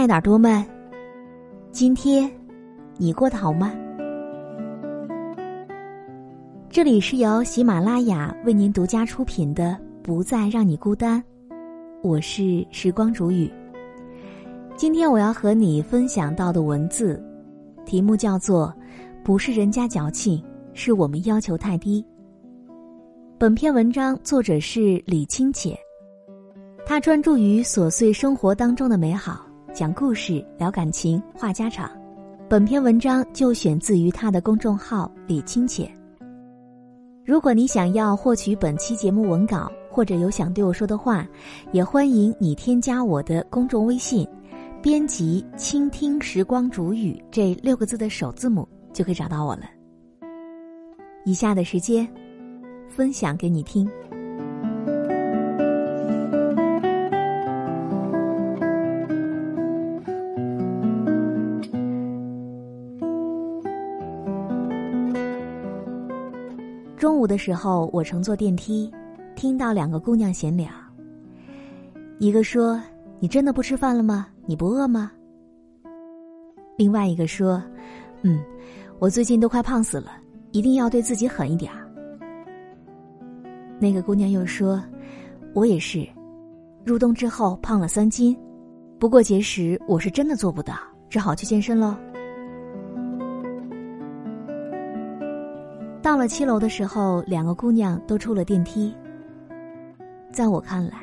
爱的耳朵们，今天你过得好吗？这里是由喜马拉雅为您独家出品的《不再让你孤单》，我是时光煮雨。今天我要和你分享到的文字，题目叫做“不是人家矫情，是我们要求太低”。本篇文章作者是李清浅，他专注于琐碎生活当中的美好。讲故事、聊感情、话家常，本篇文章就选自于他的公众号“李清浅”。如果你想要获取本期节目文稿，或者有想对我说的话，也欢迎你添加我的公众微信，编辑“倾听时光煮雨”这六个字的首字母，就可以找到我了。以下的时间，分享给你听。的时候，我乘坐电梯，听到两个姑娘闲聊。一个说：“你真的不吃饭了吗？你不饿吗？”另外一个说：“嗯，我最近都快胖死了，一定要对自己狠一点儿。”那个姑娘又说：“我也是，入冬之后胖了三斤，不过节食我是真的做不到，只好去健身喽。”到了七楼的时候，两个姑娘都出了电梯。在我看来，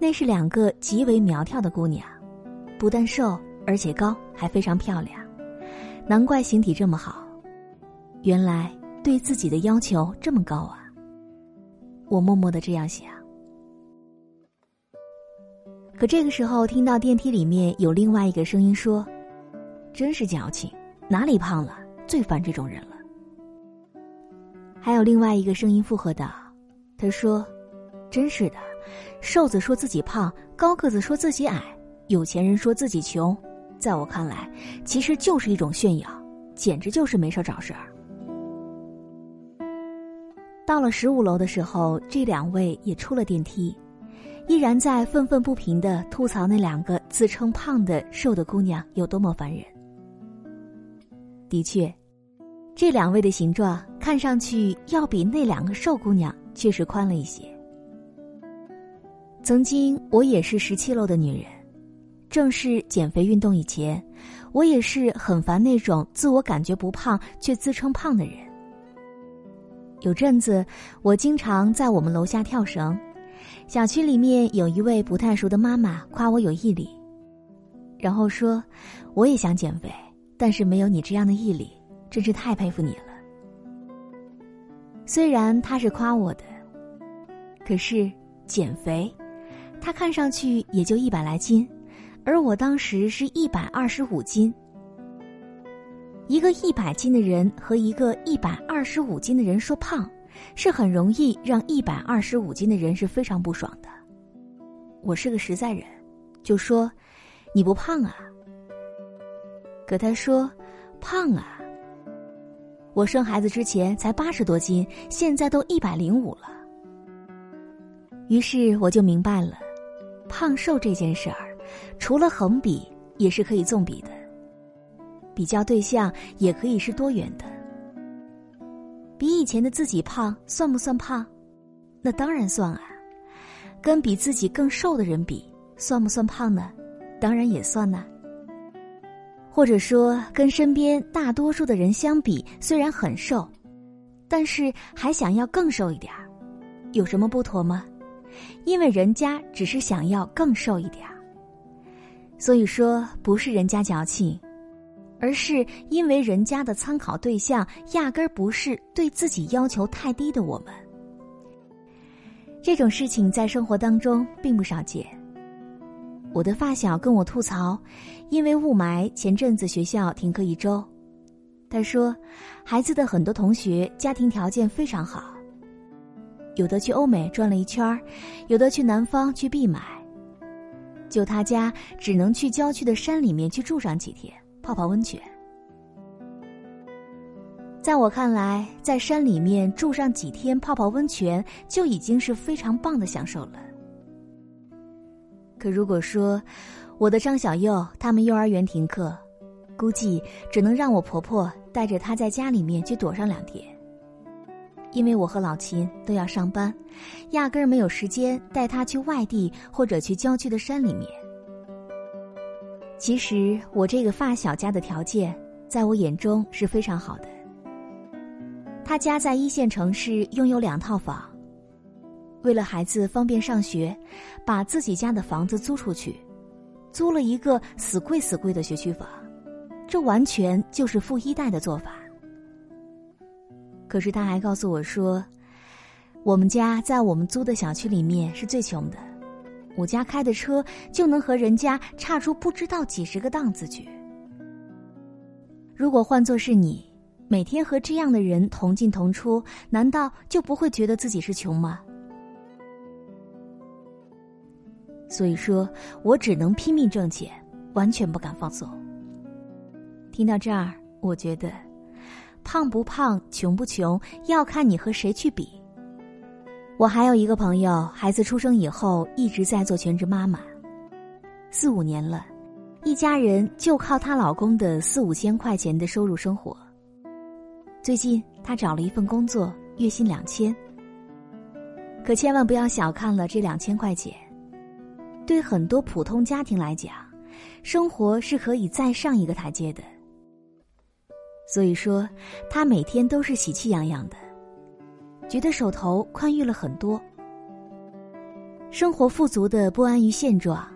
那是两个极为苗条的姑娘，不但瘦，而且高，还非常漂亮，难怪形体这么好。原来对自己的要求这么高啊！我默默的这样想。可这个时候，听到电梯里面有另外一个声音说：“真是矫情，哪里胖了？最烦这种人了。”还有另外一个声音附和道：“他说，真是的，瘦子说自己胖，高个子说自己矮，有钱人说自己穷，在我看来，其实就是一种炫耀，简直就是没事找事儿。”到了十五楼的时候，这两位也出了电梯，依然在愤愤不平的吐槽那两个自称胖的瘦的姑娘有多么烦人。的确。这两位的形状看上去要比那两个瘦姑娘确实宽了一些。曾经我也是十七楼的女人，正式减肥运动以前，我也是很烦那种自我感觉不胖却自称胖的人。有阵子，我经常在我们楼下跳绳，小区里面有一位不太熟的妈妈夸我有毅力，然后说我也想减肥，但是没有你这样的毅力。真是太佩服你了。虽然他是夸我的，可是减肥，他看上去也就一百来斤，而我当时是一百二十五斤。一个一百斤的人和一个一百二十五斤的人说胖，是很容易让一百二十五斤的人是非常不爽的。我是个实在人，就说你不胖啊。可他说胖啊。我生孩子之前才八十多斤，现在都一百零五了。于是我就明白了，胖瘦这件事儿，除了横比，也是可以纵比的。比较对象也可以是多元的。比以前的自己胖，算不算胖？那当然算啊。跟比自己更瘦的人比，算不算胖呢？当然也算呢。或者说，跟身边大多数的人相比，虽然很瘦，但是还想要更瘦一点儿，有什么不妥吗？因为人家只是想要更瘦一点儿。所以说，不是人家矫情，而是因为人家的参考对象压根儿不是对自己要求太低的我们。这种事情在生活当中并不少见。我的发小跟我吐槽，因为雾霾，前阵子学校停课一周。他说，孩子的很多同学家庭条件非常好，有的去欧美转了一圈有的去南方去避霾。就他家只能去郊区的山里面去住上几天，泡泡温泉。在我看来，在山里面住上几天泡泡温泉就已经是非常棒的享受了。可如果说，我的张小佑他们幼儿园停课，估计只能让我婆婆带着她在家里面去躲上两天。因为我和老秦都要上班，压根儿没有时间带她去外地或者去郊区的山里面。其实我这个发小家的条件，在我眼中是非常好的。他家在一线城市，拥有两套房。为了孩子方便上学，把自己家的房子租出去，租了一个死贵死贵的学区房，这完全就是富一代的做法。可是他还告诉我说，我们家在我们租的小区里面是最穷的，我家开的车就能和人家差出不知道几十个档次去。如果换作是你，每天和这样的人同进同出，难道就不会觉得自己是穷吗？所以说，我只能拼命挣钱，完全不敢放松。听到这儿，我觉得，胖不胖、穷不穷，要看你和谁去比。我还有一个朋友，孩子出生以后一直在做全职妈妈，四五年了，一家人就靠她老公的四五千块钱的收入生活。最近她找了一份工作，月薪两千，可千万不要小看了这两千块钱。对很多普通家庭来讲，生活是可以再上一个台阶的。所以说，他每天都是喜气洋洋的，觉得手头宽裕了很多，生活富足的不安于现状，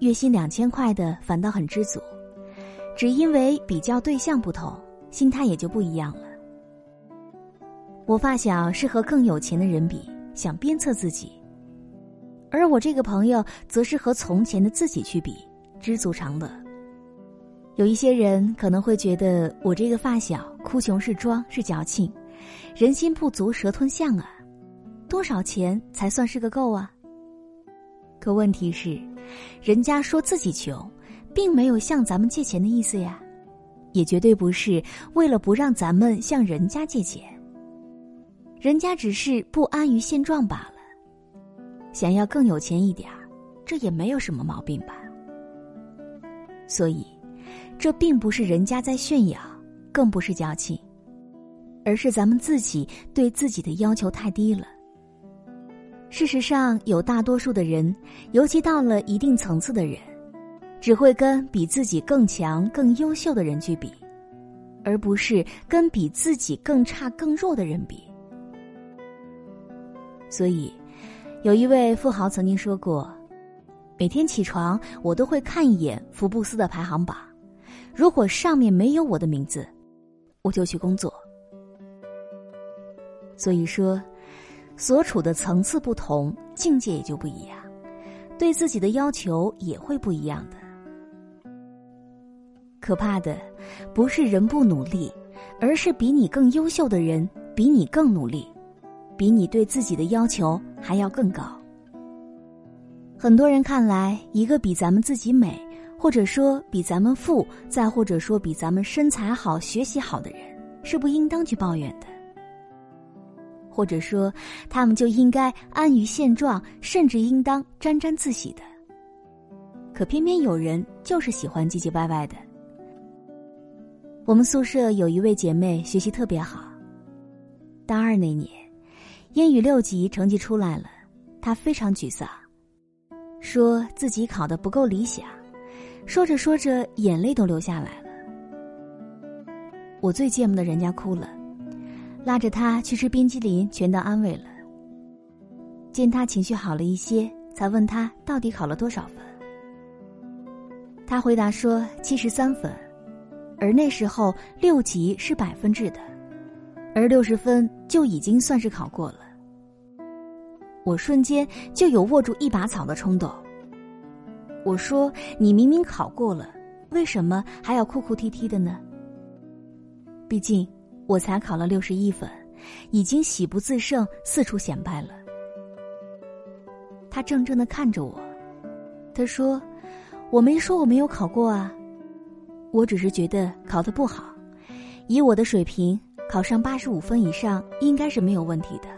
月薪两千块的反倒很知足，只因为比较对象不同，心态也就不一样了。我发小是和更有钱的人比，想鞭策自己。而我这个朋友，则是和从前的自己去比，知足常乐。有一些人可能会觉得我这个发小哭穷是装，是矫情，人心不足蛇吞象啊，多少钱才算是个够啊？可问题是，人家说自己穷，并没有向咱们借钱的意思呀，也绝对不是为了不让咱们向人家借钱，人家只是不安于现状罢了。想要更有钱一点儿，这也没有什么毛病吧。所以，这并不是人家在炫耀，更不是矫情，而是咱们自己对自己的要求太低了。事实上，有大多数的人，尤其到了一定层次的人，只会跟比自己更强、更优秀的人去比，而不是跟比自己更差、更弱的人比。所以。有一位富豪曾经说过：“每天起床，我都会看一眼福布斯的排行榜，如果上面没有我的名字，我就去工作。”所以说，所处的层次不同，境界也就不一样，对自己的要求也会不一样的。可怕的，不是人不努力，而是比你更优秀的人比你更努力。比你对自己的要求还要更高。很多人看来，一个比咱们自己美，或者说比咱们富，再或者说比咱们身材好、学习好的人，是不应当去抱怨的，或者说他们就应该安于现状，甚至应当沾沾自喜的。可偏偏有人就是喜欢唧唧歪歪的。我们宿舍有一位姐妹学习特别好，大二那年。英语六级成绩出来了，他非常沮丧，说自己考的不够理想，说着说着眼泪都流下来了。我最羡慕的人家哭了，拉着他去吃冰激凌，全当安慰了。见他情绪好了一些，才问他到底考了多少分。他回答说七十三分，而那时候六级是百分制的，而六十分就已经算是考过了。我瞬间就有握住一把草的冲动。我说：“你明明考过了，为什么还要哭哭啼啼的呢？”毕竟我才考了六十一分，已经喜不自胜、四处显摆了。他怔怔的看着我，他说：“我没说我没有考过啊，我只是觉得考的不好，以我的水平，考上八十五分以上应该是没有问题的。”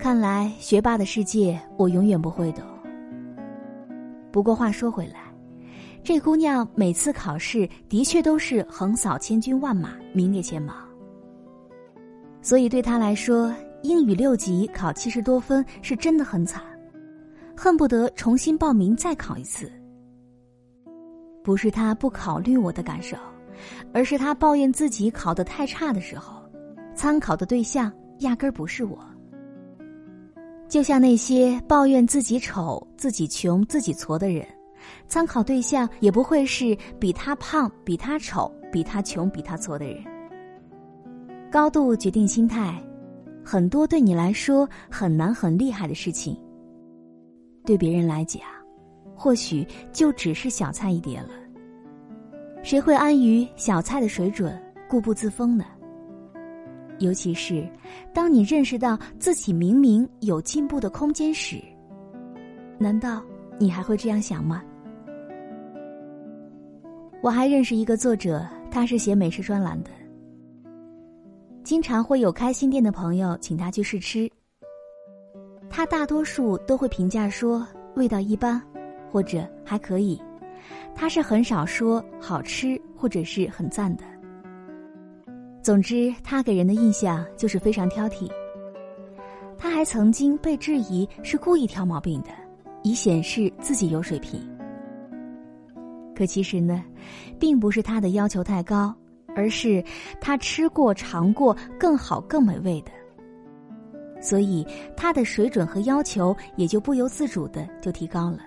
看来学霸的世界我永远不会懂。不过话说回来，这姑娘每次考试的确都是横扫千军万马，名列前茅。所以对她来说，英语六级考七十多分是真的很惨，恨不得重新报名再考一次。不是她不考虑我的感受，而是她抱怨自己考得太差的时候，参考的对象压根儿不是我。就像那些抱怨自己丑、自己穷、自己矬的人，参考对象也不会是比他胖、比他丑、比他穷、比他矬的人。高度决定心态，很多对你来说很难、很厉害的事情，对别人来讲，或许就只是小菜一碟了。谁会安于小菜的水准，固步自封呢？尤其是，当你认识到自己明明有进步的空间时，难道你还会这样想吗？我还认识一个作者，他是写美食专栏的，经常会有开新店的朋友请他去试吃，他大多数都会评价说味道一般，或者还可以，他是很少说好吃或者是很赞的。总之，他给人的印象就是非常挑剔。他还曾经被质疑是故意挑毛病的，以显示自己有水平。可其实呢，并不是他的要求太高，而是他吃过、尝过更好、更美味的，所以他的水准和要求也就不由自主的就提高了。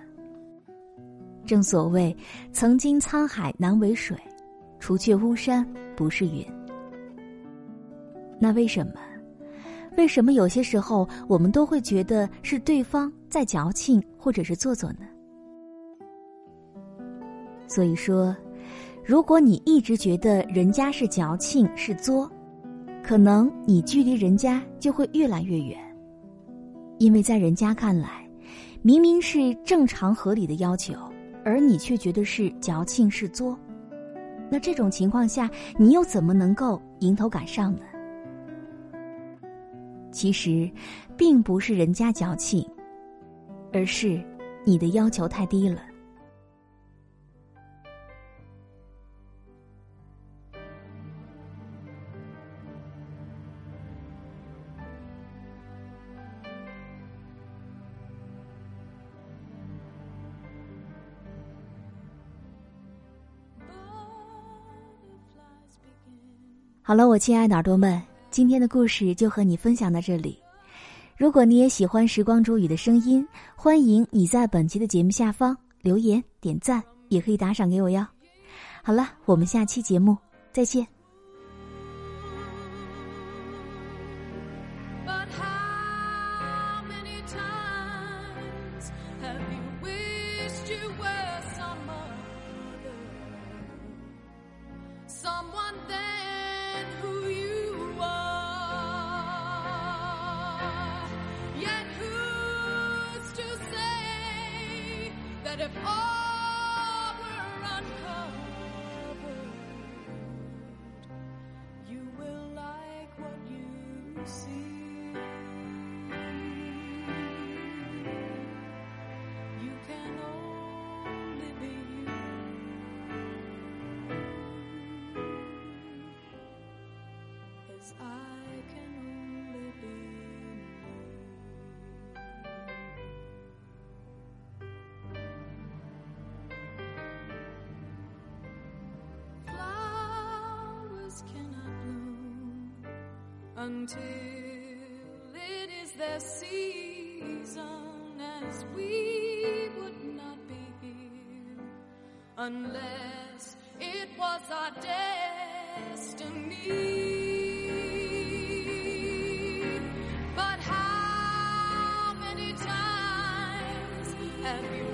正所谓“曾经沧海难为水，除却巫山不是云”。那为什么？为什么有些时候我们都会觉得是对方在矫情或者是做作呢？所以说，如果你一直觉得人家是矫情是作，可能你距离人家就会越来越远，因为在人家看来，明明是正常合理的要求，而你却觉得是矫情是作，那这种情况下，你又怎么能够迎头赶上呢？其实，并不是人家矫情，而是你的要求太低了。好了，我亲爱的耳朵们。今天的故事就和你分享到这里。如果你也喜欢时光煮雨的声音，欢迎你在本期的节目下方留言点赞，也可以打赏给我哟。好了，我们下期节目再见。Until it is their season, as we would not be here unless it was our destiny. happy